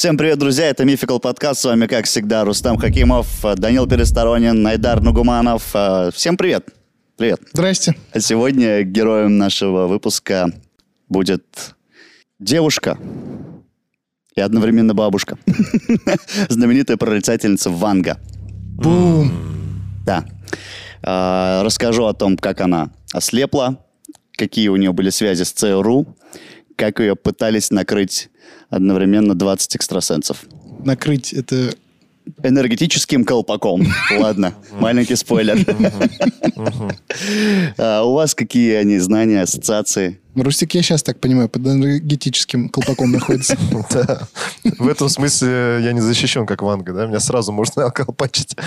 Всем привет, друзья, это Мификал подкаст, с вами, как всегда, Рустам Хакимов, Данил Пересторонин, Найдар Нугуманов. Э, Всем привет. Привет. Здрасте. А сегодня героем нашего выпуска будет девушка и одновременно бабушка. Знаменитая прорицательница Ванга. Бум. Да. А, Расскажу о том, как она ослепла, какие у нее были связи с ЦРУ, как ее пытались накрыть одновременно 20 экстрасенсов. Накрыть это... Энергетическим колпаком. Ладно, маленький спойлер. А У вас какие они знания, ассоциации? Рустик, я сейчас так понимаю, под энергетическим колпаком находится. Да. В этом смысле я не защищен, как Ванга, да? Меня сразу можно околпачить.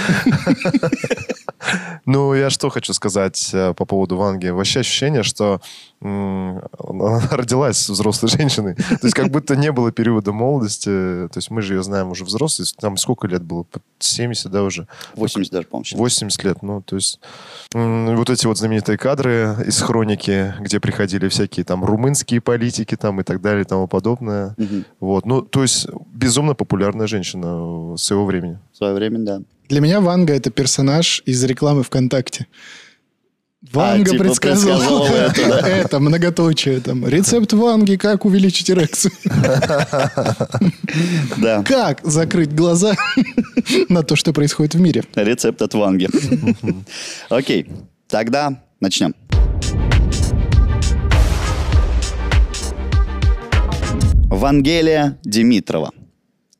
Ну, я что хочу сказать э, по поводу Ванги. Вообще ощущение, что она родилась взрослой женщиной. То есть как будто не было периода молодости. То есть мы же ее знаем уже взрослой. Там сколько лет было? Под 70, да, уже? 80 даже, по-моему. сейчас. 80 лет, ну, то есть вот эти вот знаменитые кадры из хроники, где приходили всякие там румынские политики там и так далее и тому подобное. Мгм. Вот, ну, то есть безумно популярная женщина э, своего времени. В свое время, да. Для меня Ванга это персонаж из рекламы ВКонтакте. Ванга типа предсказал предсказал это, да. это, многоточие. Там, рецепт Ванги, как увеличить эрекцию. Да. Как закрыть глаза на то, что происходит в мире. Рецепт от Ванги. Окей, тогда начнем. Вангелия Димитрова.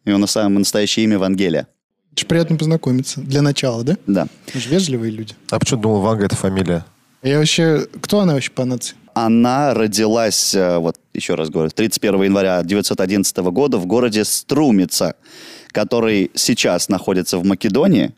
Ее на самое настоящее имя Вангелия. Очень приятно познакомиться. Для начала, да? Да. Мы же вежливые люди. А почему думал, Ванга это фамилия? Я вообще... Кто она вообще по нации? Она родилась, э, вот еще раз говорю, 31 января 1911 года в городе Струмица, который сейчас находится в Македонии.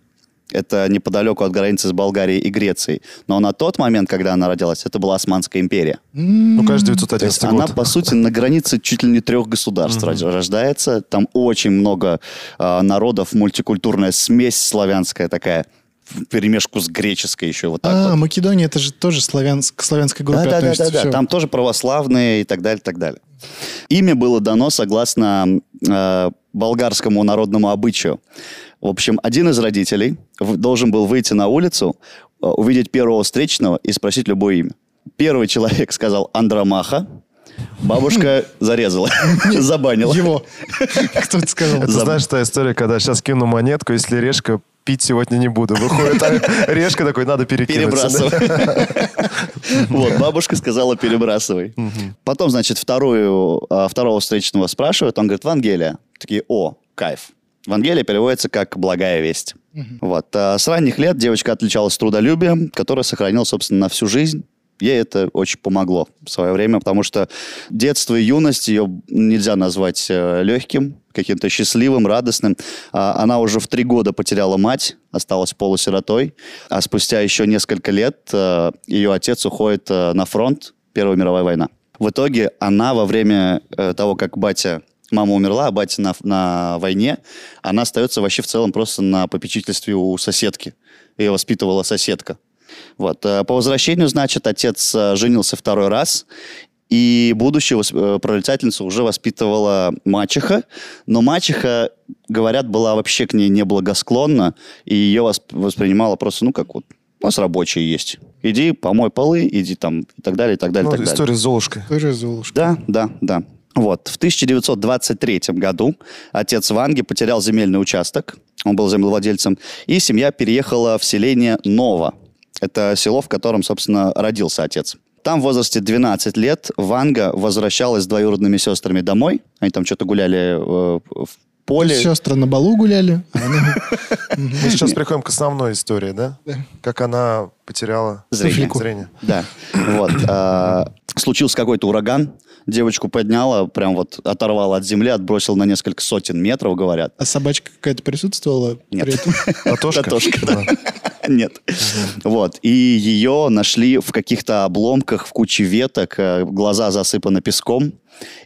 Это неподалеку от границы с Болгарией и Грецией. Но на тот момент, когда она родилась, это была Османская империя. Ну, есть 911 она, год. по сути, на границе чуть ли не трех государств рож- рождается. Там очень много э, народов, мультикультурная смесь славянская такая, в перемешку с греческой еще вот так А, вот. Македония, это же тоже славянск, к славянской группе Да, да, да, относится. да, да. Там тоже православные и так далее, так далее. Имя было дано согласно э, болгарскому народному обычаю. В общем, один из родителей должен был выйти на улицу, э, увидеть первого встречного и спросить любое имя. Первый человек сказал Андромаха, бабушка зарезала, забанила. Его. Кто это сказал? Это знаешь, та история, когда сейчас кину монетку, если решка, пить сегодня не буду. Выходит, а решка такой, надо перекинуть. Перебрасывай. Вот, бабушка сказала, перебрасывай. Потом, значит, вторую, а, второго встречного спрашивают, он говорит, Вангелия. Такие, о, кайф. Вангелия переводится как «благая весть». Вот. а С ранних лет девочка отличалась трудолюбием, которое сохранилось, собственно, на всю жизнь. Ей это очень помогло в свое время, потому что детство и юность ее нельзя назвать э, легким, каким-то счастливым, радостным. А, Она уже в три года потеряла мать, осталась полусиротой, а спустя еще несколько лет э, ее отец уходит э, на фронт, Первая мировая война. В итоге она во время э, того, как батя Мама умерла, а батя на, на войне. Она остается вообще в целом просто на попечительстве у соседки. Ее воспитывала соседка. Вот. По возвращению, значит, отец женился второй раз, и будущую э, прорицательницу уже воспитывала мачеха, но мачеха, говорят, была вообще к ней неблагосклонна, и ее восп- воспринимала просто, ну, как вот, у нас рабочие есть. Иди, помой полы, иди там, и так далее, и так далее, и Ну, так далее. история с Золушкой. Тоже Золушка. Да, да, да. Вот. В 1923 году отец Ванги потерял земельный участок, он был землевладельцем, и семья переехала в селение Ново. Это село, в котором, собственно, родился отец. Там в возрасте 12 лет Ванга возвращалась с двоюродными сестрами домой. Они там что-то гуляли э, в поле. Сестры на балу гуляли. а Мы сейчас приходим к основной истории, да? Как она потеряла Зрение. Да. Вот. а, Случился какой-то ураган, девочку подняла, прям вот оторвала от земли, отбросила на несколько сотен метров, говорят. А собачка какая-то присутствовала Нет. при этом? Татошка? Татошка, Да. Нет. Вот. И ее нашли в каких-то обломках, в куче веток, э, глаза засыпаны песком.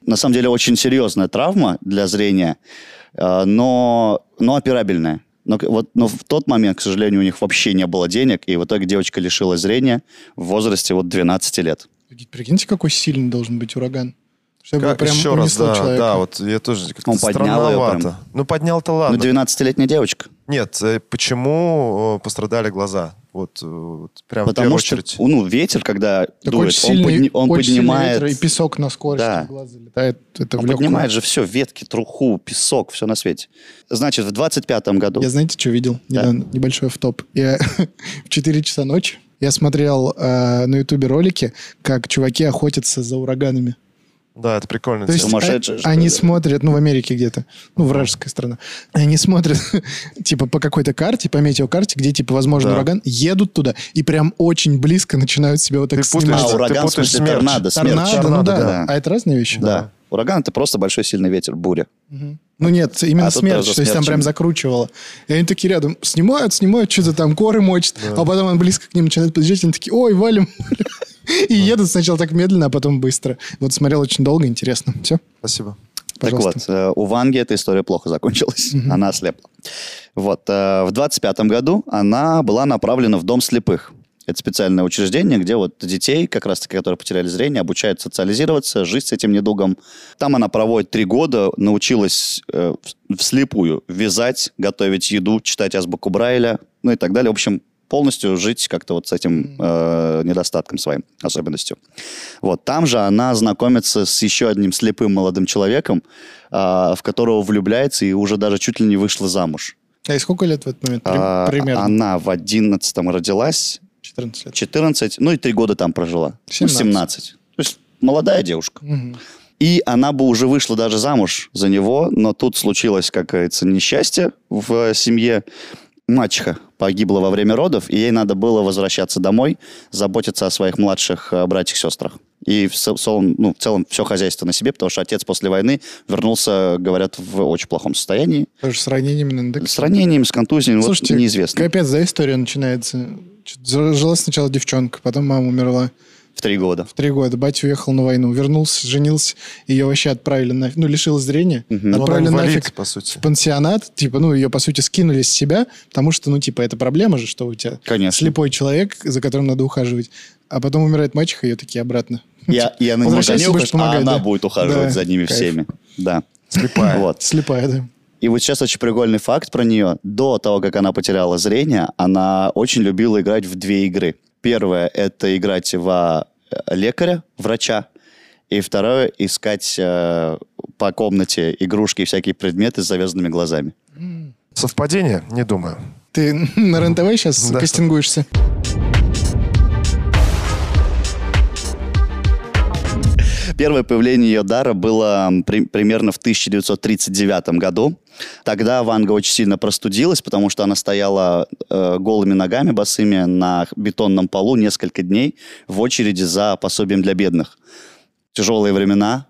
На самом деле очень серьезная травма для зрения, э, но, но операбельная. Но, вот, но в тот момент, к сожалению, у них вообще не было денег, и в итоге девочка лишилась зрения в возрасте вот 12 лет. Прикиньте, какой сильный должен быть ураган. Чтобы Как, прям еще раз, да, человека. да, вот я тоже как-то Он поднял её прям. Ну, поднял-то Ну, ладно. 12-летняя девочка. Нет, э, почему э, пострадали глаза? Вот, э, вот прям в Потому первую что, очередь. ну, ветер, когда Так дует, очень он, сильный, подни- он очень поднимает... ветер, и песок на скорости Да. в глаз залетает. Это Он в поднимает же все, ветки, труху, песок, все на свете. Значит, в 25-м году... Я знаете, что видел? Да. Недавно, небольшой топ. Я в 4 часа ночи я смотрел э, на ютубе ролики, как чуваки охотятся за ураганами. Да, это прикольно. То есть Сумасшедшие, а- что они ли? смотрят, ну, в Америке где-то, ну, вражеская страна. Они смотрят, типа, по какой-то карте, по метеокарте, где, типа, возможен Да. ураган, едут туда и прям очень близко начинают себя вот так Ты путаешь, снимать. А, Ты ураган, в путаешь смысле, смерч. торнадо, смерч. Торнадо, ну Торнадо, да. да. А это разные вещи? Да. Ураган — это просто большой сильный ветер, буря. Ну нет, именно А смерч, то есть там прям закручивало. И они такие рядом снимают, снимают, что-то там коры мочат, а потом он близко к ним начинает подъезжать, они такие, ой, валим. И едут сначала так медленно, а потом быстро. Вот смотрел очень долго, интересно. Все, Спасибо. пожалуйста. Так вот, э, у Ванги эта история плохо закончилась. Она ослепла. Вот, э, в 25-м году она была направлена в Дом слепых. Это специальное учреждение, где вот детей, как раз-таки, которые потеряли зрение, обучают социализироваться, жить с этим недугом. Там она проводит три года, научилась э, в- вслепую вязать, готовить еду, читать азбуку Брайля, ну и так далее. В общем, полностью жить как-то вот с этим э, недостатком своим, особенностью. Вот, там же она знакомится с еще одним слепым молодым человеком, а, в которого влюбляется и уже даже чуть ли не вышла замуж. А и сколько лет в этот момент? А, Примерно. Она в 11-м родилась, 14 лет. 14, ну и три года там прожила. Ну, 17. 17. То есть молодая девушка. Мгм. И она бы уже вышла даже замуж за него, но тут случилось, как говорится, несчастье в э, семье. Мачеха погибла во время родов, и ей надо было возвращаться домой, заботиться о своих младших э, братьях-сестрах. И в, со- со- ну, в целом все хозяйство на себе, потому что отец после войны вернулся, говорят, в очень плохом состоянии. Тоже с ранениями, наверное, да? С ранениями, с контузией, Слушайте, вот неизвестно. капец, да, история начинается. Жила сначала девчонка, потом мама умерла В три года. в три года. Батя уехал на войну, вернулся, женился, ее вообще отправили на... Ну, лишил зрения. Ну, она Отправили инвалид, нафиг по сути. в пансионат. Типа, ну, ее, по сути, скинули с себя, потому что, ну, типа, это проблема же, что у тебя Конечно. слепой человек, за которым надо ухаживать. А потом умирает мачеха, ее такие обратно. Я, я на него будешь а она да. будет ухаживать Да, за ними кайф. всеми. Да. Слепая. Вот. Слепая, да. И вот сейчас очень прикольный факт про нее. До того, как она потеряла зрение, она очень любила играть в две игры. Первое — это играть во э, лекаря, врача. И второе — искать э, по комнате игрушки и всякие предметы с завязанными глазами. Совпадение? Не думаю. Ты на РЕН-ТВ сейчас Да. кастингуешься? Первое появление ее дара было при- примерно в 1939 году. Тогда Ванга очень сильно простудилась, потому что она стояла э, голыми ногами босыми на бетонном полу несколько дней в очереди за пособием для бедных. Тяжелые времена.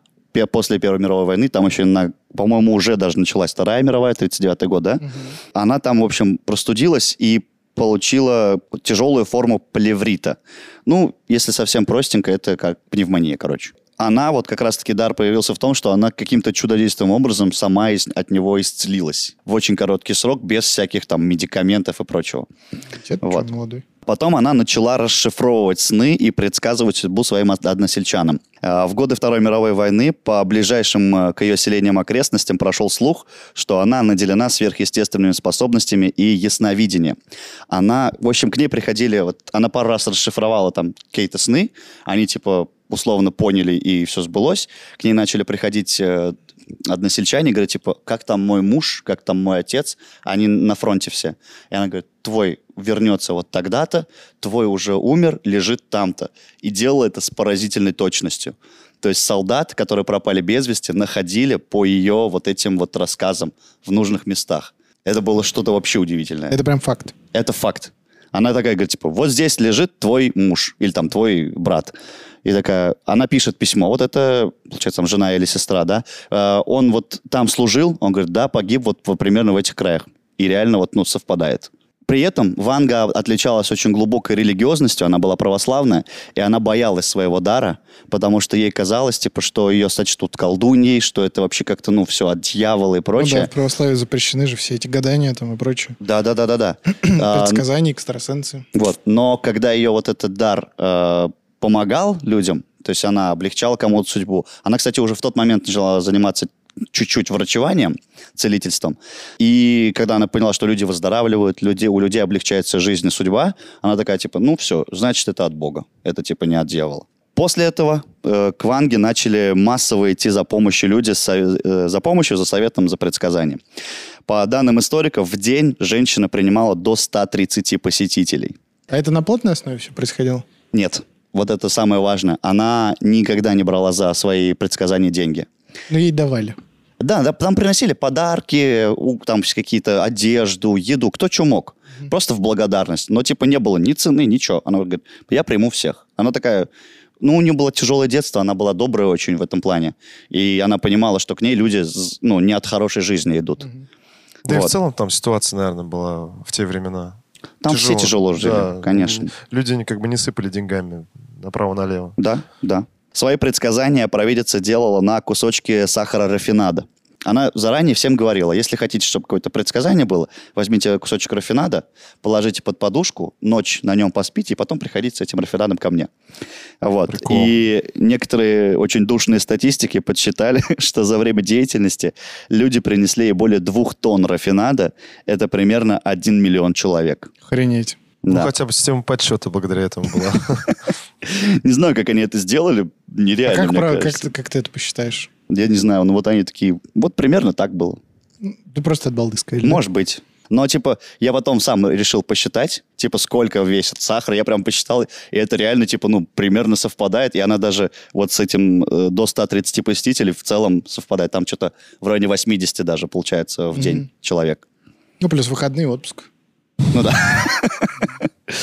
После Первой мировой войны, там еще, на, по-моему, уже даже началась Вторая мировая, 39 год, да? Она там, в общем, простудилась и получила тяжелую форму плеврита. Ну, если совсем простенько, это как пневмония, короче. Она, вот как раз-таки дар появился в том, что она каким-то чудодейственным образом сама из- от него исцелилась. В очень короткий срок, без всяких там медикаментов и прочего. Дед Вот. молодой. Потом она начала расшифровывать сны и предсказывать судьбу своим од- односельчанам. А, В годы Второй мировой войны по ближайшим э, к ее селениям окрестностям прошел слух, что она наделена сверхъестественными способностями и ясновидением. Она, в общем, к ней приходили, вот она пару раз расшифровала там какие-то сны, они типа условно поняли и все сбылось. К ней начали приходить э, односельчане, говорят, типа, как там мой муж, как там мой отец, они на фронте все. И она говорит, твой вернется вот тогда-то, твой уже умер, лежит там-то. И делала это с поразительной точностью. То есть солдат, которые пропали без вести, находили по ее вот этим вот рассказам в нужных местах. Это было что-то вообще удивительное. Это прям факт. Это факт. Она такая говорит, типа, вот здесь лежит твой муж или там твой брат. И такая, она пишет письмо, вот это, получается, там жена или сестра, да, Э, он вот там служил, он говорит, да, погиб вот в- примерно в этих краях. И реально вот, ну, совпадает. При этом Ванга отличалась очень глубокой религиозностью, она была православная, и она боялась своего дара, потому что ей казалось, типа, что ее сочтут колдуньей, что это вообще как-то, ну, все от дьявола и Ну да, прочее. в православии запрещены же все эти гадания там и прочее. Да-да-да-да-да. Предсказания, экстрасенсы. Вот. Но когда ее вот этот дар э, помогал людям, То есть она облегчала кому-то судьбу. Она, кстати, уже в тот момент начала заниматься чуть-чуть врачеванием, целительством. И когда она поняла, что люди выздоравливают, люди, у людей облегчается жизнь и судьба, она такая, типа, ну все, значит, это от Бога. Это, типа, не от дьявола. После этого э, к Ванге начали массово идти за помощью люди, с, э, за помощью, за советом, за предсказанием. По данным историков, в день женщина принимала до 130 посетителей. А это на платной основе все происходило? Нет, вот это самое важное. Она никогда не брала за свои предсказания деньги. Ну, ей давали. Да, да, там приносили подарки, там какие-то одежду, еду, кто что мог. Просто в благодарность. Но типа не было ни цены, ничего. Она говорит, я приму всех. Она такая, ну, у нее было тяжелое детство, она была добрая очень в этом плане. И она понимала, что к ней люди, ну, не от хорошей жизни идут. Да и в Вот. целом там ситуация, наверное, была в те времена. Там все тяжело жили, да. конечно. Люди не- как бы не сыпали деньгами направо-налево. Да, да. Свои предсказания провидица делала на кусочке сахара рафинада. Она заранее всем говорила, если хотите, чтобы какое-то предсказание было, возьмите кусочек рафинада, положите под подушку, ночь на нем поспите, и потом приходите с этим рафинадом ко мне. Вот. Прикол. И некоторые очень душные статистики подсчитали, что за время деятельности люди принесли ей более двух тонн рафинада. Это примерно 1 миллион человек. Охренеть. Ну, Да. хотя бы система подсчета благодаря этому была. Не знаю, как они это сделали. А Нереально, как, мне прав- как, кажется. ты, как ты это посчитаешь? Я не знаю, ну вот они такие, вот примерно так было. Ты просто от балды сказали. Может быть. Но, типа, я потом сам решил посчитать, типа, сколько весит сахар. Я прям посчитал, и это реально, типа, ну, примерно совпадает. И она даже вот с этим э, до 130 посетителей в целом совпадает. Там что-то в районе 80 даже получается в день человек. Ну, плюс выходный отпуск. Ну да.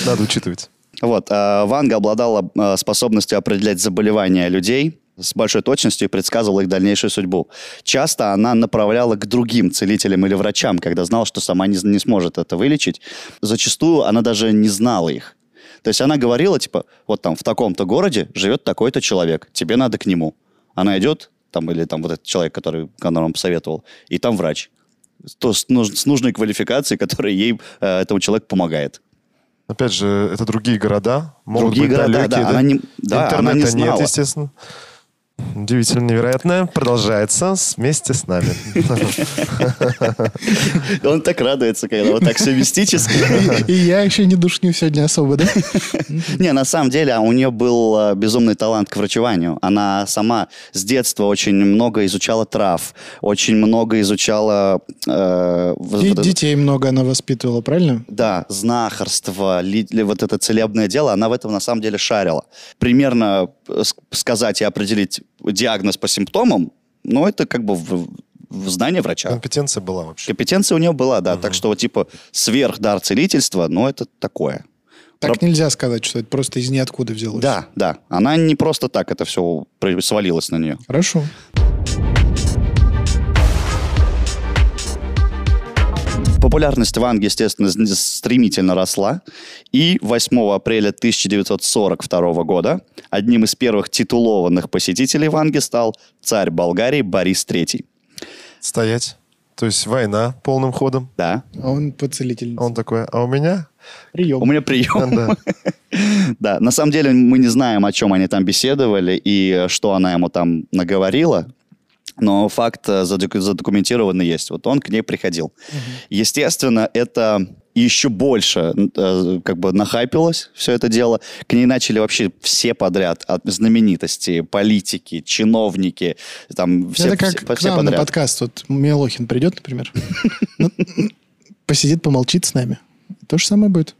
Надо учитывать. Вот. а Ванга обладала а, способностью определять заболевания людей с большой точностью и предсказывала их дальнейшую судьбу. Часто она направляла к другим целителям или врачам, когда знала, что сама не, не сможет это вылечить. Зачастую она даже не знала их. То есть она говорила, типа, вот там в таком-то городе живет такой-то человек, тебе надо к нему. Она идет, там, или там вот этот человек, который, которому посоветовал, и там врач. То, с, с нужной квалификацией, которая ей, э, этому человеку помогает. Опять же, это другие города. Могут Другие быть города, далекие, да, она не- да, она не Интернета нет, знала. естественно. Удивительно, невероятно. Продолжается вместе с нами. Он так радуется, когда вот так все мистически. И я еще не душню сегодня особо, да? Не, на самом деле а у нее был э, безумный талант к врачеванию. Она сама с детства очень много изучала трав, очень много изучала... э, Детей много она воспитывала, правильно? Да, знахарство, вот это целебное дело, она в этом на самом деле шарила. Примерно э, сказать и определить диагноз по симптомам, ну, это как бы в, в знание врача. Компетенция была вообще. Компетенция у нее была, да. Так что, вот, типа, сверхдар целительства, ну, это такое. Так Раб- нельзя сказать, что это просто из ниоткуда взялось. Да, да. Она не просто так это все свалилось на нее. Хорошо. Популярность Ванги, естественно, стремительно росла. И 8 апреля 1942 года одним из первых титулованных посетителей Ванги стал царь Болгарии Борис III. Стоять. То есть война полным ходом. Да. А он по целительнице. А он такой, а у меня? Прием. У меня прием. Да. Да, на самом деле мы не знаем, о чем они там беседовали и что она ему там наговорила. Но факт э, задоку- задокументированный есть. Вот он к ней приходил. Естественно, это еще больше э, как бы нахайпилось все это дело. К ней начали вообще все подряд. От знаменитости, политики, чиновники. Там все, это как все, к все нам на подряд. подкаст. Вот Милохин придет, например, ну, посидит, помолчит с нами. То же самое будет.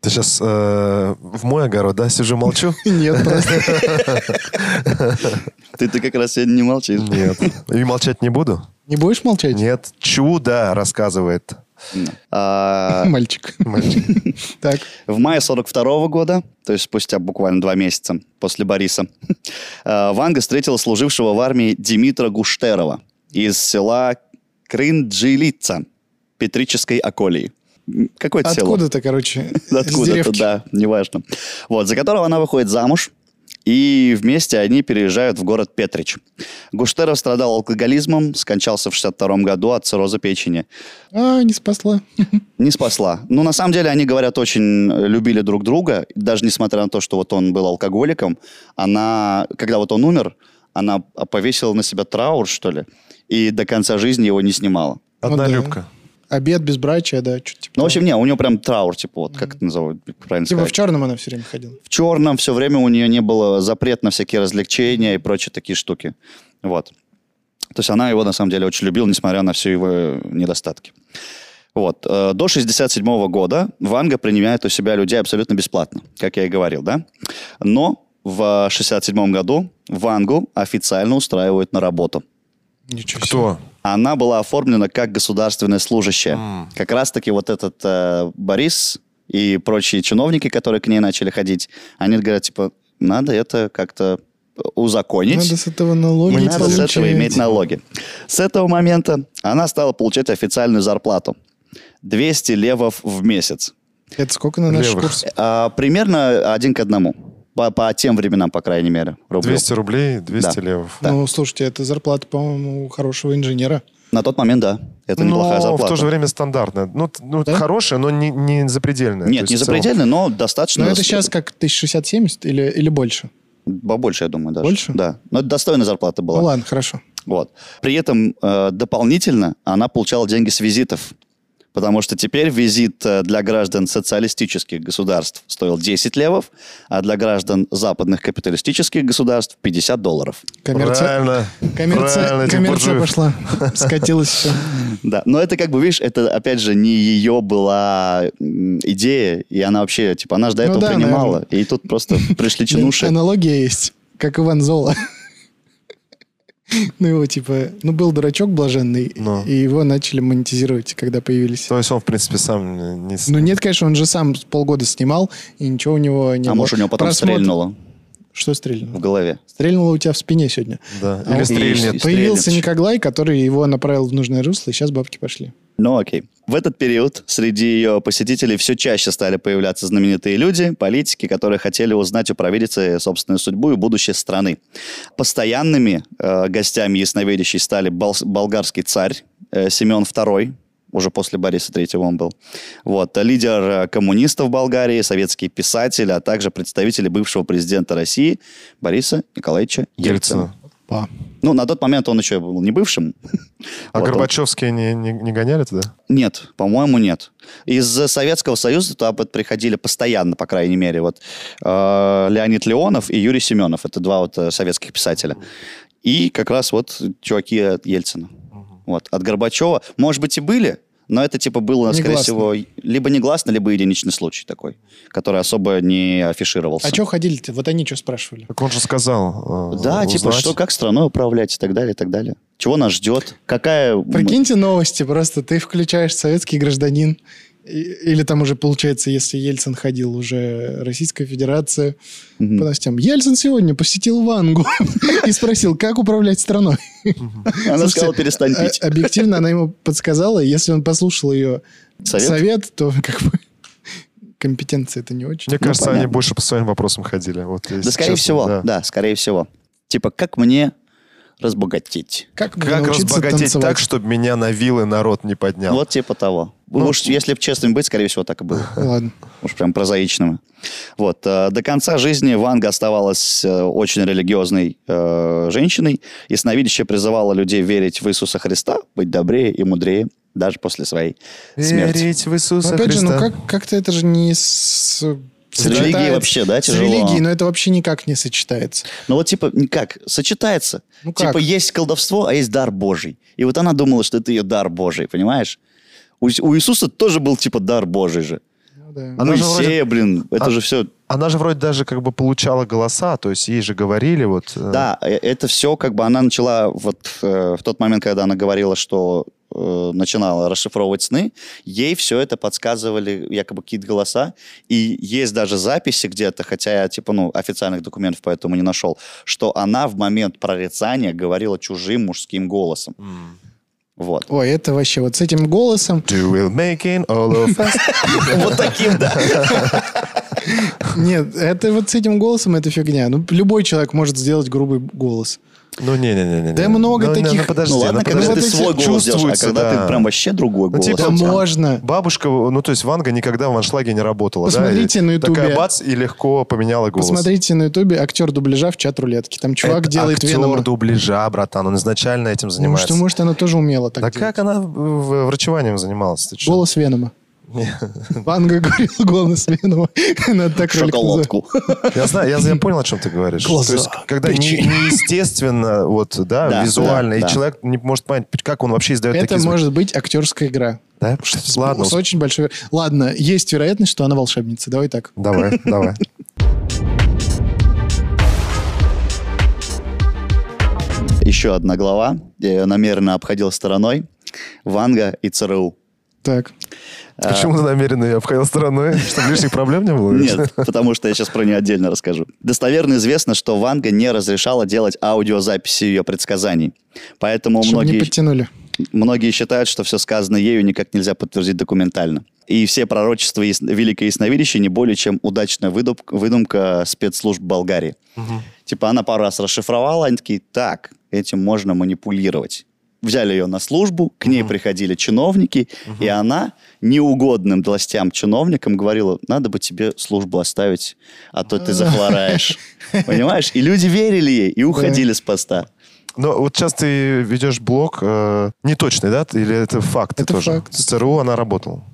Ты сейчас в мой огород, да, сижу, молчу? Нет, просто. Ты, ты как раз сегодня не молчишь. Нет. И молчать не буду? Не будешь молчать? Нет. Чудо рассказывает. А, Мальчик. Мальчик. Так. В мае 42 года, то есть спустя буквально два месяца после Бориса, э, Ванга встретила служившего в армии Димитра Гуштерова из села Крынджилица Петрической околии. Какое-то село. Откуда-то, короче, Откуда-то, деревки. да, неважно. Вот, за которого она выходит замуж. и вместе они переезжают в город Петрич. Гуштеров страдал алкоголизмом, скончался в 62 году от цирроза печени. А, не спасла. Не спасла. Ну, на самом деле, они, говорят, очень любили друг друга, даже несмотря на то, что вот он был алкоголиком, она, когда вот он умер, она повесила на себя траур, что ли, и до конца жизни его не снимала. Одна Ну да. любка. Обед, безбрачие, да, что-то типа Ну, в общем, не, у нее прям траур, типа, вот, как это назовут, правильно Типа в сказать. черном она все время ходила. В черном все время у нее не было запрет на всякие развлечения и прочие такие штуки. Вот. То есть она его, на самом деле, очень любила, несмотря на все его недостатки. Вот. Э, До 67 года Ванга принимает у себя людей абсолютно бесплатно, как я и говорил, да? Но в 67 году Вангу официально устраивают на работу. Ничего себе. Кто? Она была оформлена как государственная служащая. Как раз-таки вот этот э, Борис и прочие чиновники, которые к ней начали ходить, они говорят, типа, надо это как-то узаконить. Надо с этого налоги Мы Надо с этого иметь налоги. С этого момента она стала получать официальную зарплату. 200 левов в месяц. Это сколько на наш Левых. курс? А, примерно один к одному. По, по тем временам, по крайней мере. рублю. 200 рублей, 200 Да. левов. Да. Ну, слушайте, это зарплата, по-моему, у хорошего инженера. На тот момент, да. Это неплохая но зарплата. в то же время стандартная. Ну, ну Да? хорошая, но не, не запредельная. Нет, не запредельно, но достаточно. Но это сейчас как 1060-70 или, или больше? Побольше, я думаю, даже. Больше? Да. Но это достойная зарплата была. Ну ладно, хорошо. Вот. При этом э, дополнительно она получала деньги с визитов. Потому что теперь визит э, для граждан социалистических государств стоил 10 левов, а для граждан западных капиталистических государств 50 долларов. Коммерция, Правильно. коммерция, Правильно, этих коммерция пошла. Скатилась все. Да, но это как бы, видишь, это опять же не ее была идея, и она вообще, типа, она же до Ну этого да, принимала, наверное. и тут просто пришли чинуши. Аналогия есть, как Иван Зола. Ну, его типа, ну, был дурачок блаженный, Ну. и его начали монетизировать, когда появились. То есть он, в принципе, сам не... Ну, нет, конечно, он же сам полгода снимал, и ничего у него не А было. может, у него потом Просмотр- стрельнуло Что в стрельнуло? голове. Стрельнуло у тебя в спине сегодня. Да. А Или он- стрельнет. Появился стрельнет. Николай, который его направил в нужное русло, и сейчас бабки пошли. Ну, окей. В этот период среди ее посетителей все чаще стали появляться знаменитые люди, политики, которые хотели узнать у провидицы собственную судьбу и будущее страны. Постоянными э, гостями ясновидящей стали бол- болгарский царь э, Семен II, уже после Бориса III он был. Вот. Лидер э, коммунистов Болгарии, советские писатели, а также представители бывшего президента России Бориса Николаевича Ельцина. Ельцина. Па. Ну, на тот момент он еще был не бывшим. А Вот он- Горбачевские не, не, не гоняли туда? нет, по-моему, нет. Из Советского Союза туда приходили постоянно, по крайней мере. Вот э, Леонид Леонов и Юрий Семенов. Это два вот э, советских писателя. И как раз вот чуваки от Ельцина. Вот. От Горбачева, может быть, и были, но это типа было, скорее Негласно. всего, либо негласно, либо единичный случай такой, который особо не афишировался. А что ходили-то? Вот они что спрашивали? Так он же сказал. э, Да, типа, узнать. что, как страной управлять и так далее, и так далее. Чего нас ждет? Какая... Прикиньте новости, просто ты включаешь советский гражданин, или там уже получается, если Ельцин ходил, уже Российская Федерация, по новостям. Ельцин сегодня посетил Вангу и спросил, как управлять страной. Она сказала, перестань а- пить. Объективно она ему подсказала, и если он послушал ее Совет? то как бы компетенция это не очень. Мне кажется, они Ну, больше по своим вопросам ходили. Да, скорее всего, да. скорее всего. Типа, как мне разбогатеть? Как, бы Как разбогатеть танцевать? так, чтобы меня на вилы народ не поднял? Вот типа того. Ну, Уж если честным быть, скорее всего, так и было. Ладно. Уж прям прозаичным. Вот. э, До конца жизни Ванга оставалась э, очень религиозной э, женщиной. Ясновидящая призывала людей верить в Иисуса Христа, быть добрее и мудрее, даже после своей смерти. Верить в Иисуса Но опять же, Христа. ну как, как-то это же не с... С религией вообще, да, С тяжело? религией, но это вообще никак не сочетается. Ну вот типа, как, сочетается. Ну как? Типа есть колдовство, а есть дар Божий. И вот она думала, что это ее дар Божий, понимаешь? У, у Иисуса тоже был типа дар Божий же. Ну да. Она же Моисея, блин, это А- же все... Она же вроде даже как бы получала голоса, то есть ей же говорили вот... э, Да, э, это все как бы она начала вот э, в тот момент, когда она говорила, что э, начинала расшифровывать сны, ей все это подсказывали якобы какие-то голоса, и есть даже записи где-то, хотя я типа ну официальных документов поэтому не нашел, что она в момент прорицания говорила чужим мужским голосом. Вот. Ой, это вообще вот с этим голосом. Вот таким, да. Нет, это вот с этим голосом это фигня. Ну, любой человек может сделать грубый голос. Ну, не-не-не. Да много ну, не, таких- Ну, подожди, ну ладно, ну, когда подожди. ты свой голос делаешь, а когда да. ты прям вообще другой Ну, голос. типа, Да можно. Бабушка, ну, то есть Ванга никогда в аншлаге не работала, да? Посмотрите И на Ютубе. Такая бац, и легко поменяла голос. Посмотрите на ютубе актер дубляжа в чат рулетки. Там чувак Это делает актер Венома. дубляжа, братан, он изначально этим Ну, занимается. что, может, она тоже умела так Да делать. как она врачеванием занималась? Голос Венома. Ванга говорил голос Венома. Надо так. Шоколадку. Я знаю, я, я понял, о чем ты говоришь. Глаза, То есть, когда не- неестественно, вот, да, Да, визуально, да, и да. человек не может понять, как он вообще издает Это такие звуки. может быть актерская игра. Да? Ладно, С очень большой... Ладно, есть вероятность, что она волшебница. Давай так. давай, давай. Еще одна глава. Я ее намеренно обходил стороной. Ванга и ЦРУ. Так. Почему ты намеренно ее обходил стороной? Чтобы лишних проблем не было? Нет, потому что я сейчас про нее отдельно расскажу. Достоверно известно, что Ванга не разрешала делать аудиозаписи ее предсказаний. Поэтому Чтобы не многие, подтянули. многие считают, что все сказанное ею никак нельзя подтвердить документально. И все пророчества яс- Великое Ясновидящее не более чем удачная выдум- выдумка спецслужб Болгарии. Типа она пару раз расшифровала, они такие, так, этим можно манипулировать. Взяли ее на службу, к ней приходили чиновники, и она неугодным властям чиновникам говорила, надо бы тебе службу оставить, а то ты захвораешь. Понимаешь? И люди верили ей и уходили с поста. Но вот сейчас ты ведешь блог э, неточный, да? Или это факт Это тоже? факт. С ЦРУ она работала.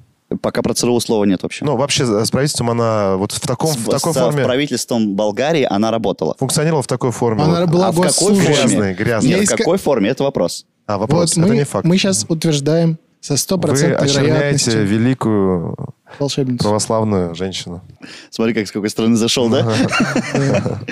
Пока про ЦРУ слова нет вообще. Ну, вообще с правительством она вот в, таком, С- в такой с форме... правительством Болгарии она работала. Функционировала в такой форме. Она вот. была а в какой форме? Грязный, грязный. Нет, в какой форме? Это вопрос. А, вопрос, Вот это мы, не факт. мы сейчас утверждаем со Вы стопроцентной вероятностью великую волшебницу. православную женщину. Смотри, как с какой стороны зашел, да?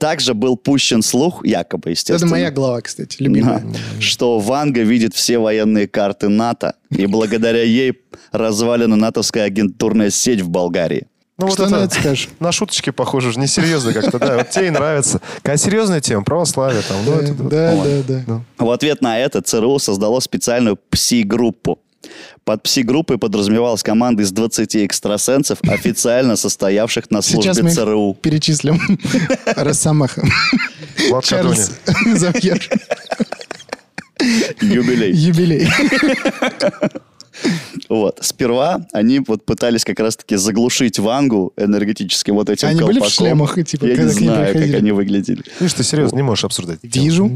Также был пущен слух, якобы, естественно. Это моя глава, кстати, любимая. Что Ванга видит все военные карты НАТО, и благодаря ей развалена натовская агентурная сеть в Болгарии. Ну, Что на это скажешь? На шуточки похоже, же несерьезно как-то, да. Вот тебе и нравится. Какая серьезная тема, православие там. Ну, это, Да, да, да. В ответ на это ЦРУ создало специальную пси-группу. Под пси-группой подразумевалась команда из 20 экстрасенсов, официально состоявших на службе Сейчас мы их ЦРУ. перечислим. Росомаха. Влад Чарльз Завьер. Юбилей. Юбилей. Вот. Сперва они вот пытались как раз-таки заглушить Вангу энергетическим вот этим Они были в колпаком. шлемах, и типа, Я не знаю, как они выглядели. Видишь, ты серьезно не можешь обсуждать. Вижу.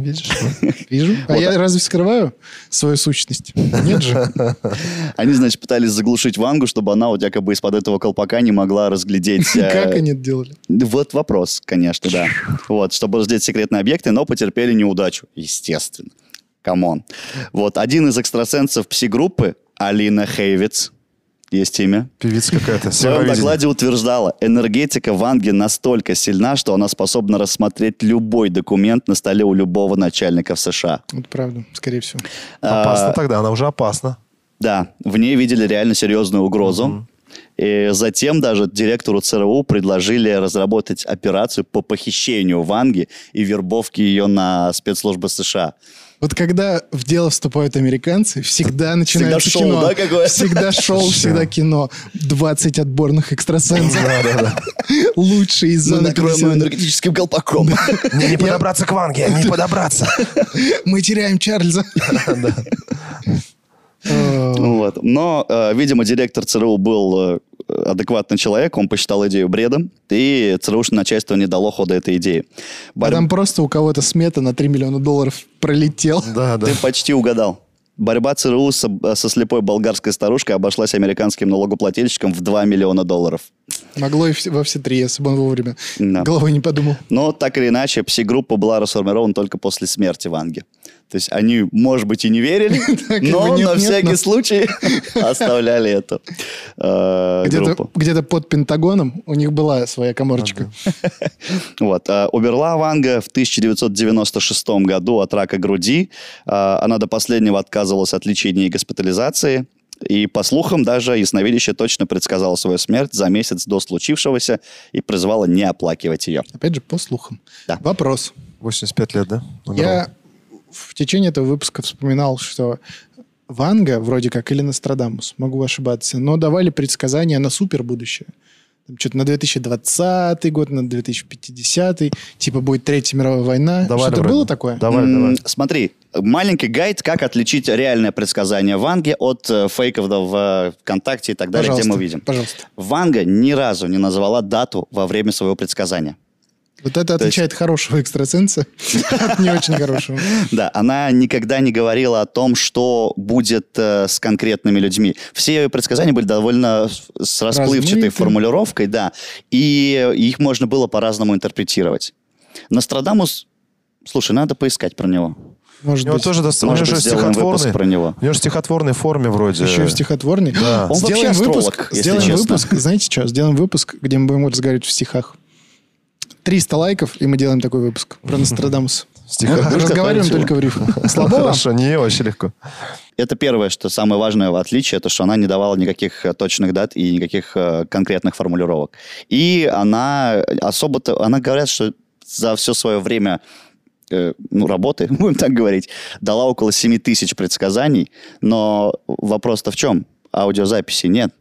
Вижу. А я разве скрываю свою сущность? Нет же. Они, значит, пытались заглушить Вангу, чтобы она вот якобы из-под этого колпака не могла разглядеть... э, Как они это делали? Вот вопрос, конечно, да. Вот, чтобы разглядеть секретные объекты, но потерпели неудачу, естественно. Come on. Вот, один из экстрасенсов пси-группы, Алина Хейвиц, есть имя, Певица какая-то. в своем докладе утверждала, энергетика Ванги настолько сильна, что она способна рассмотреть любой документ на столе у любого начальника в США. Это правда, скорее всего. Опасно А, тогда, она уже опасна. Да, в ней видели реально серьезную угрозу. И затем даже директору ЦРУ предложили разработать операцию по похищению Ванги и вербовке ее на спецслужбы США. Вот когда в дело вступают американцы, всегда начинается шоу, кино. да, какое? Всегда шоу, всегда кино. 20 отборных экстрасенсов. Лучшие из Мы зоны накроем ее 51. энергетическим колпаком. Не, не подобраться к Ванге, не подобраться. Мы теряем Чарльза. Э, Вот. Но, э, видимо, директор ЦРУ был э, адекватный человек, он посчитал идею бредом, и ЦРУшное начальство не дало хода этой идее. А Борь- там просто у кого-то смета на 3 миллиона долларов пролетел. Да, да. Ты почти угадал. Борьба ЦРУ со, со слепой болгарской старушкой обошлась американским налогоплательщикам в 2 миллиона долларов. Могло и во все три, если бы он вовремя Да. головой не подумал. Но так или иначе, пси-группа была расформирована только после смерти Ванги. То есть они, может быть, и не верили, но на всякий случай оставляли эту э, Где-то, группу. где-то под Пентагоном у них была своя коморочка. Вот. а, Умерла Ванга в 1996 году от рака груди. А, Она до последнего отказывалась от лечения и госпитализации. И, по слухам, даже ясновидящая точно предсказала свою смерть за месяц до случившегося и призвала не оплакивать ее. Опять же, по слухам. Да. Вопрос. 85 лет, да? Умерла. Я в течение этого выпуска вспоминал, что Ванга, вроде как, или Нострадамус, могу ошибаться, но давали предсказания на супер будущее. что-то на 2020 год, на 2050, типа будет Третья мировая война. Давай, Что-то давай. было такое? Давай, М, давай. Смотри, маленький гайд, как отличить реальное предсказание Ванги от э, фейков да, в ВКонтакте и так далее, Пожалуйста, где мы видим. пожалуйста. Ванга ни разу не назвала дату во время своего предсказания. Вот это есть- отличает хорошего экстрасенса от не очень хорошего. Да, она никогда не говорила о том, что будет э, с конкретными людьми. Все ее предсказания были довольно с- расплывчатой формулировкой, да, и их можно было по-разному интерпретировать. Нострадамус, слушай, надо поискать про него. Может У него быть. тоже доста- у него Может же выпуск стихотворный. про него. У него же в стихотворной форме вроде. Еще и в стихотворной. Да. Он вообще Сделаем астролог, выпуск, если сделаем честно. выпуск, знаете что, сделаем выпуск, где мы будем разговаривать в стихах. 300 лайков, и мы делаем такой выпуск про Нострадамус. Разговариваем только в рифму. Слабо? Хорошо, не, вообще легко. Это первое, что самое важное в отличие, это что она не давала никаких э, точных дат и никаких э, конкретных формулировок. И она особо-то, она говорят, что за все свое время э, ну, работы, будем так говорить, дала около 7 тысяч предсказаний, но вопрос-то в чем? Аудиозаписи нет.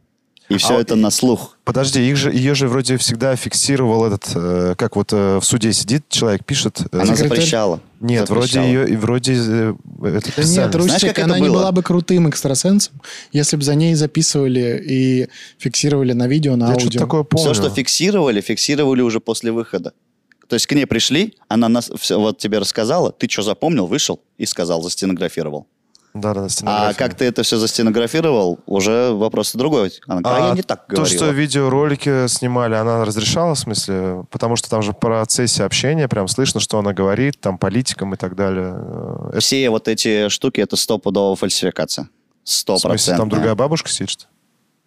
И все А- это на слух. Подожди, их же, ее же вроде всегда фиксировал этот, э, как вот э, в суде сидит человек, пишет. э, Она Секретарь? запрещала. Нет, Запрещала. вроде ее, и вроде э, это Да нет, специально. Знаешь, Русчик, как это она не было? была бы крутым экстрасенсом, если бы за ней записывали и фиксировали на видео, на Я что-то аудио. такое помню. Все, что фиксировали, фиксировали уже после выхода. То есть к ней пришли, она нас все, вот тебе рассказала, ты что запомнил, вышел и сказал, застенографировал. Да, да, А как ты это все застенографировал, уже вопрос другой. Она говорит, а, я не так то, говорила. что видеоролики снимали, она разрешала, в смысле? Потому что там же в процессе общения прям слышно, что она говорит, там, политикам и так далее. Э, Это, Все вот эти штуки, это стопудовая фальсификация. Сто в смысле, там другая бабушка сидит, что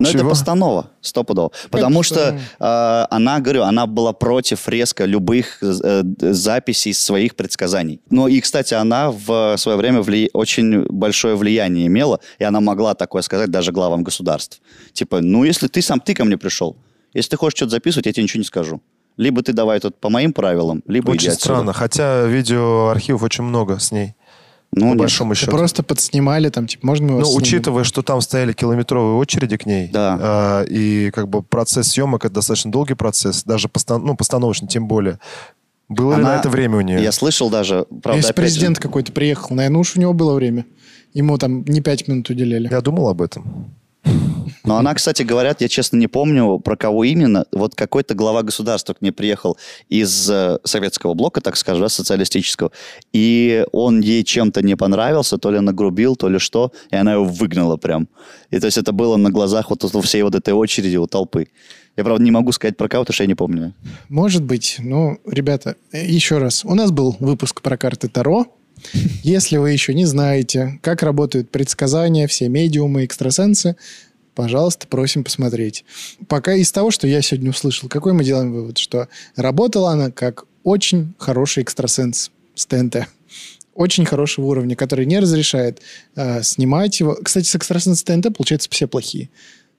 Но это Чего? постанова, стопудово. Потому что? что э, она, говорю, она была против резко любых э, записей своих предсказаний. Ну и, кстати, она в свое время вли- очень большое влияние имела, и она могла такое сказать даже главам государств. Типа, ну если ты сам ты ко мне пришел, если ты хочешь что-то записывать, я тебе ничего не скажу. Либо ты давай тут по моим правилам, либо иди Очень отсюда. странно, хотя видеоархивов очень много с ней, Ну, по нет. большому счету. просто подснимали там, типа, можно мы Ну, снимем? учитывая, что там стояли километровые очереди к ней, Да. а, и как бы процесс съемок это достаточно долгий процесс, даже постан- ну, постановочный тем более. Было ли Она- на это время у нее? Я слышал даже, правда, Если опять же, президент какой-то приехал, наверное, уж у него было время. Ему там не пять минут уделяли. Я думал об этом. Но она, кстати, говорят, я честно не помню, про кого именно. Вот какой-то глава государства к ней приехал из э, советского блока, так скажем, социалистического, и он ей чем-то не понравился, то ли нагрубил, то ли что, и она его выгнала прям. И то есть это было на глазах вот всей вот этой очереди, у толпы. Я, правда, не могу сказать про кого, потому что я не помню. Может быть. Ну, ребята, э, еще раз. У нас был выпуск про карты Таро. Если вы еще не знаете, как работают предсказания, все медиумы, экстрасенсы, пожалуйста, просим посмотреть. Пока из того, что я сегодня услышал, какой мы делаем вывод? Что работала она как очень хороший экстрасенс с ТНТ. Очень хорошего уровня, который не разрешает э, снимать его. Кстати, с экстрасенс ТНТ, получается, все плохие.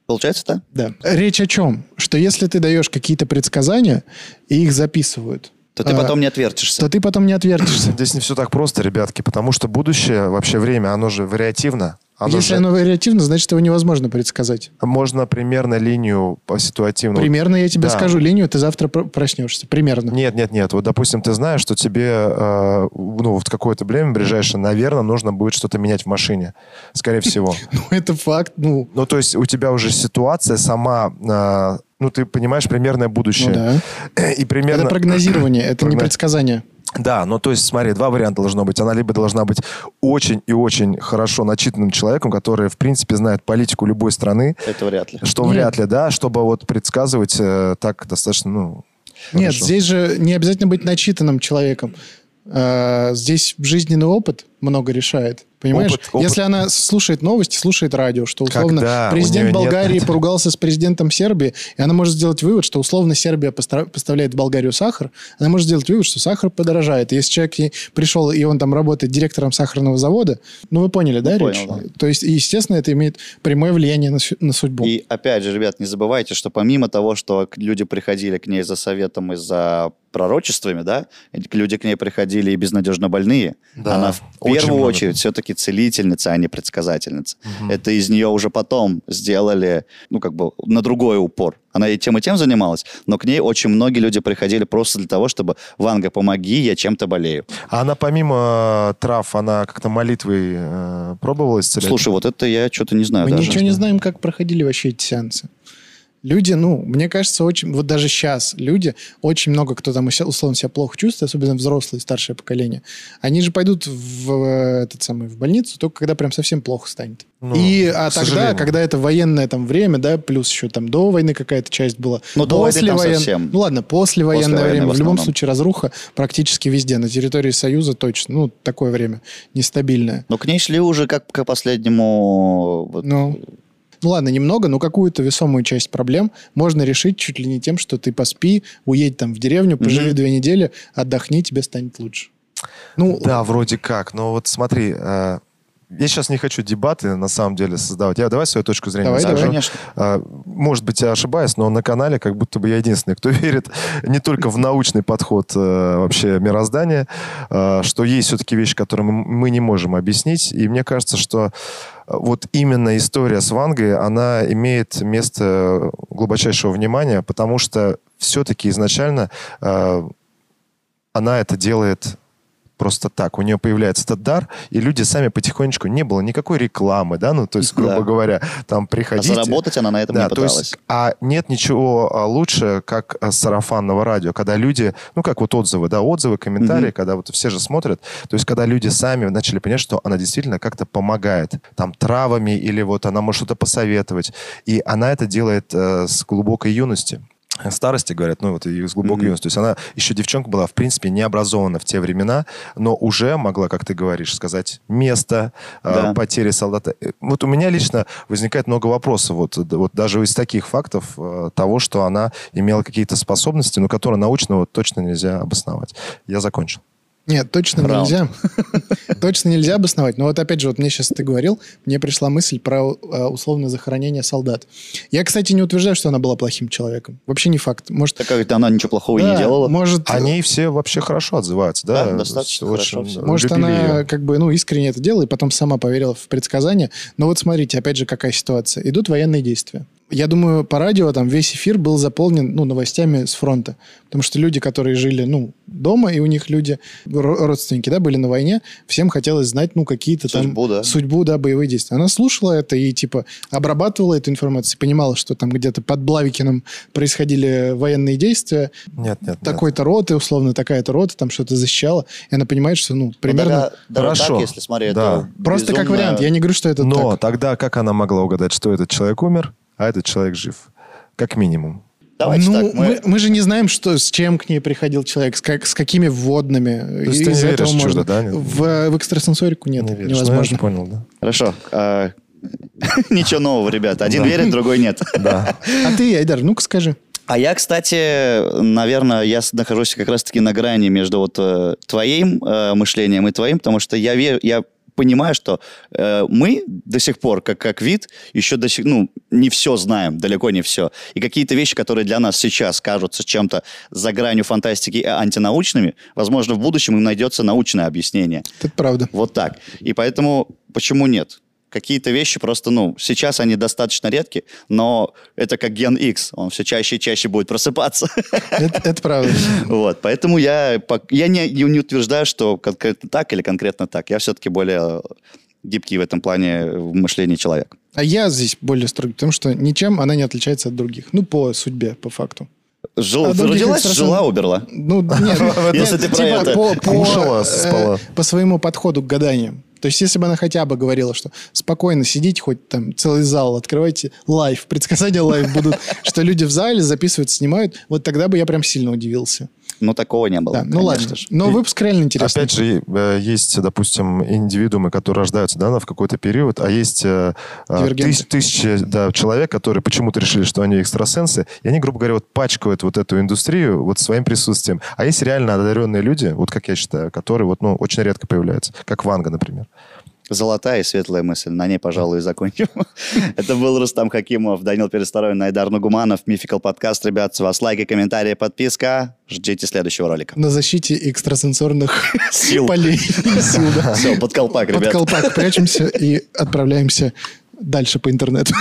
Получается, да? Да. Речь о чем? Что если ты даешь какие-то предсказания, и их записывают, То ты а, потом не отвертишься. то ты потом не отвертишься. Здесь не все так просто, ребятки, потому что будущее, вообще время, оно же вариативно. Оно Если же- оно вариативно, значит, его невозможно предсказать. Можно примерно линию по ситуативному... Примерно я тебе Да. скажу линию, ты завтра пр- проснешься. Примерно. Нет, нет, нет. Вот, допустим, ты знаешь, что тебе э, ну, в какое-то время ближайшее, наверное, нужно будет что-то менять в машине. Скорее всего. Ну, это факт. Ну, Ну, то есть у тебя уже ситуация сама, э, ну, ты понимаешь примерное будущее. ну да. И примерно... Это прогнозирование, это не предсказание. Да, ну то есть, смотри, два варианта должно быть. Она либо должна быть очень и очень хорошо начитанным человеком, который, в принципе, знает политику любой страны, Это вряд ли. что Нет. вряд ли, да, чтобы вот предсказывать э, так достаточно, ну... Нет, хорошо. здесь же не обязательно быть начитанным человеком. А, Здесь жизненный опыт много решает. Понимаешь? Опыт- опыт. Если она слушает новости, слушает радио, что условно Когда? Президент нет Болгарии этого. поругался с президентом Сербии, и она может сделать вывод, что условно Сербия поставляет в Болгарию сахар, она может сделать вывод, что сахар подорожает. И Если человек ей пришел, и он там работает директором сахарного завода, ну вы поняли, да, Ну, речь? понял, да. То есть, естественно, это имеет прямое влияние на, на судьбу. И опять же, ребят, не забывайте, что помимо того, что люди приходили к ней за советом и за пророчествами, да, люди к ней приходили и безнадежно больные. Да, Она в первую много. очередь все-таки целительница, а не предсказательница. Это из нее уже потом сделали, ну, как бы на другой упор. Она и тем, и тем занималась, но к ней очень многие люди приходили просто для того, чтобы «Ванга, помоги, я чем-то болею». А она помимо э, трав, она как-то молитвой э, пробовала исцелять? Слушай, вот это я что-то не знаю Мы даже. ничего не знаем, как проходили вообще эти сеансы. Люди, ну, мне кажется, очень, вот даже сейчас люди, очень много кто там условно себя плохо чувствует, особенно взрослые, старшее поколение, они же пойдут в, э, этот самый, в больницу только когда прям совсем плохо станет. Ну, И, а тогда, сожалению. когда это военное там время, да, плюс еще там до войны какая-то часть была. Ну, до войны там воен- совсем. Ну, ладно, после военное Послевоенное время. в В любом случае разруха практически везде. На территории Союза точно. Ну, такое время нестабильное. Но к ней шли уже как к последнему... вот, Ну, ну ладно, немного, но какую-то весомую часть проблем можно решить чуть ли не тем, что ты поспи, уедь там в деревню, поживи Мгм. две недели, отдохни, тебе станет лучше. Ну, Да, вроде как. Но вот смотри, э, я сейчас не хочу дебаты на самом деле создавать. Я давай свою точку зрения Давай, да, скажу. давай. конечно. А, Может быть, я ошибаюсь, но на канале как будто бы я единственный, кто верит не только в научный подход э, вообще мироздания, э, что есть все-таки вещи, которые мы- не можем объяснить. И мне кажется, что э, вот именно история с Вангой, она имеет место глубочайшего внимания, потому что все-таки изначально э, она это делает просто так. У нее появляется этот дар, и люди сами потихонечку... Не было никакой рекламы, да, ну, то есть, грубо Да. говоря, там А приходите... заработать она на этом Да, не то пыталась. есть, а нет ничего а, лучше, как а, сарафанного радио, когда люди, ну как вот отзывы, да, отзывы, комментарии, Мгм. когда вот все же смотрят, то есть когда люди сами начали понять, что она действительно как-то помогает, там травами или вот она может что-то посоветовать, и она это делает э, с глубокой юности. Старости, говорят, ну вот и с глубокой Мгм. юности. То есть она еще девчонка была, в принципе, не образована в те времена, но уже могла, как ты говоришь, сказать место э, Да. потери солдата. Э, Вот у меня лично возникает много вопросов, вот, вот даже из таких фактов э, того, что она имела какие-то способности, но которые научно вот точно нельзя обосновать. Я закончил. Нет, точно Раунд. нельзя. Точно нельзя обосновать. Но вот опять же, вот мне сейчас ты говорил, мне пришла мысль про э, условное захоронение солдат. Я, кстати, не утверждаю, что она была плохим человеком. Вообще не факт. Может, Так как она ничего плохого да, не делала. Может, Они все вообще хорошо отзываются, да? Да, достаточно Очень хорошо всё. Может, любили она её. как бы, ну, искренне это делала и потом сама поверила в предсказания. Но вот смотрите, опять же, какая ситуация. Идут военные действия. Я думаю, по радио там весь эфир был заполнен, ну, новостями с фронта. Потому что люди, которые жили, ну, дома, и у них люди, ро- родственники, да, были на войне, всем хотелось знать, ну, какие-то там... Судьбу, да. Судьбу, да, боевые действия. Она слушала это и, типа, обрабатывала эту информацию, понимала, что там где-то под Блавикиным происходили военные действия, Нет, нет, нет. такой-то роты, условно, такая-то рота, там что-то защищала, и она понимает, что, ну, Ну, примерно... даже Хорошо. так, если смотри, Да. это Просто как безумно- вариант. Я не говорю, что это Но так. тогда как она могла угадать, что этот человек умер, а этот человек жив? Как минимум. Давайте ну, так, мы... мы... Мы, же не знаем, что, с чем к ней приходил человек, с, как, с какими вводными. есть И ты не веришь в чудо, да? В, в экстрасенсорику нет, Не веришь. Ну, я невозможно. же понял, да. Хорошо. а, Ничего нового, ребята. Один Да. верит, другой нет. Да. А ты, Айдар, ну-ка скажи. А я, кстати, наверное, я нахожусь как раз-таки на грани между вот э, твоим э, мышлением и твоим, потому что я, ве- я понимаю, что э, мы до сих пор, как, как вид, еще до сих, ну, не все знаем, далеко не все. И какие-то вещи, которые для нас сейчас кажутся чем-то за гранью фантастики и антинаучными, возможно, в будущем им найдется научное объяснение. Это правда. Вот так. И поэтому почему нет? Какие-то вещи просто, ну, сейчас они достаточно редки, но это как ген X, он все чаще и чаще будет просыпаться. Это, это правда. Вот, поэтому я, я не, не утверждаю, что конкретно так или конкретно так. Я все-таки более гибкий в этом плане в мышлении человек. А я здесь более строгий, потому что ничем она не отличается от других. Ну, по судьбе, по факту. Жил, А родилась, экстрасенс- жила, умерла. Ну, нет, Если ты про типа это. По, э, спала. по своему подходу к гаданию. То есть, если бы она хотя бы говорила, что спокойно сидите, хоть там целый зал, открывайте live, предсказания live будут, что люди в зале записывают, снимают, вот тогда бы я прям сильно удивился. Но такого не было. Да, ну ладно. же. Но выпуск реально интересный. Опять же, э, есть, допустим, индивидуумы, которые рождаются да, в какой-то период, а есть э, э, тысяч- тысячи да, человек, которые почему-то решили, что они экстрасенсы, и они, грубо говоря, вот пачкают вот эту индустрию вот своим присутствием. А есть реально одаренные люди, вот как я считаю, которые вот, ну, очень редко появляются, как Ванга, например. Золотая и светлая мысль. На ней, пожалуй, и закончим. Это был Рустам Хакимов, Данил Пересторовин, Найдар Нагуманов, Мификал подкаст. Ребят, с вас лайки, комментарии, подписка. Ждите следующего ролика. На защите экстрасенсорных Сил. полей. Сил, да. Все, под колпак, Под ребят. колпак прячемся и отправляемся дальше по интернету.